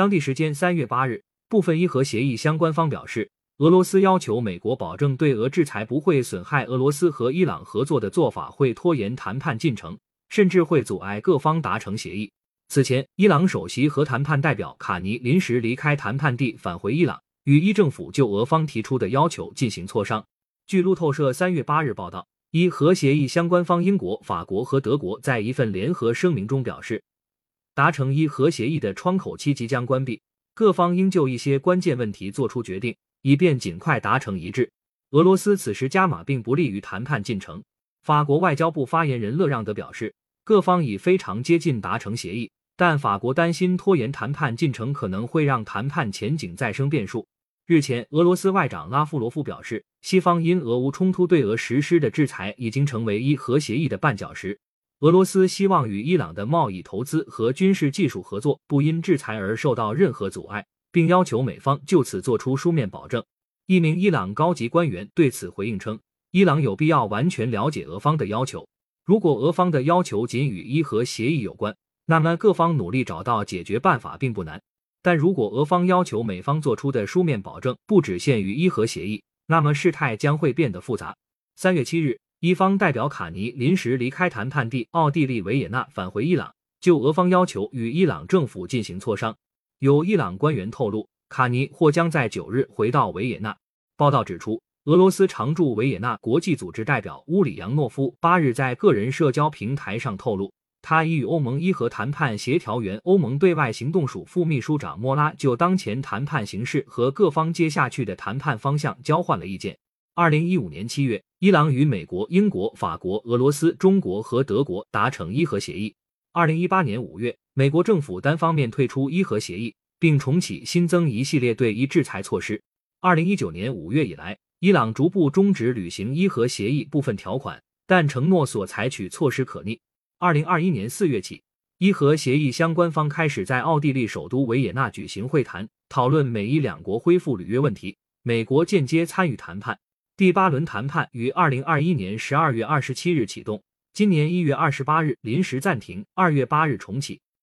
当地时间三月八日，部分伊核协议相关方表示，俄罗斯要求美国保证对俄制裁不会损害俄罗斯和伊朗合作的做法会拖延谈判进程，甚至会阻碍各方达成协议。此前，伊朗首席核谈判代表卡尼临时离开谈判地，返回伊朗，与伊政府就俄方提出的要求进行磋商。据路透社三月八日报道，伊核协议相关方英国、法国和德国在一份联合声明中表示。达成伊核协议的窗口期即将关闭，各方应就一些关键问题做出决定，以便尽快达成一致。俄罗斯此时加码并不利于谈判进程。法国外交部发言人勒让德表示，各方已非常接近达成协议，但法国担心拖延谈判进程可能会让谈判前景再生变数。日前，俄罗斯外长拉夫罗夫表示，西方因俄乌冲突对俄实施的制裁已经成为伊核协议的绊脚石。俄罗斯希望与伊朗的贸易、投资和军事技术合作不因制裁而受到任何阻碍，并要求美方就此作出书面保证。一名伊朗高级官员对此回应称，伊朗有必要完全了解俄方的要求。如果俄方的要求仅与伊核协议有关，那么各方努力找到解决办法并不难。但如果俄方要求美方做出的书面保证不只限于伊核协议，那么事态将会变得复杂。三月七日。伊方代表卡尼临时离开谈判地奥地利维也纳，返回伊朗，就俄方要求与伊朗政府进行磋商。有伊朗官员透露，卡尼或将在九日回到维也纳。报道指出，俄罗斯常驻维也纳国际组织代表乌里扬诺夫八日在个人社交平台上透露，他已与欧盟伊核谈判协调员、欧盟对外行动署副秘书长莫拉就当前谈判形势和各方接下去的谈判方向交换了意见。二零一五年七月，伊朗与美国、英国、法国、俄罗斯、中国和德国达成伊核协议。二零一八年五月，美国政府单方面退出伊核协议，并重启新增一系列对伊制裁措施。二零一九年五月以来，伊朗逐步终止履行伊核协议部分条款，但承诺所采取措施可逆。二零二一年四月起，伊核协议相关方开始在奥地利首都维也纳举行会谈，讨论美伊两国恢复履约问题。美国间接参与谈判。第八轮谈判于二零二一年十二月二十七日启动，今年一月二十八日临时暂停，二月八日重启。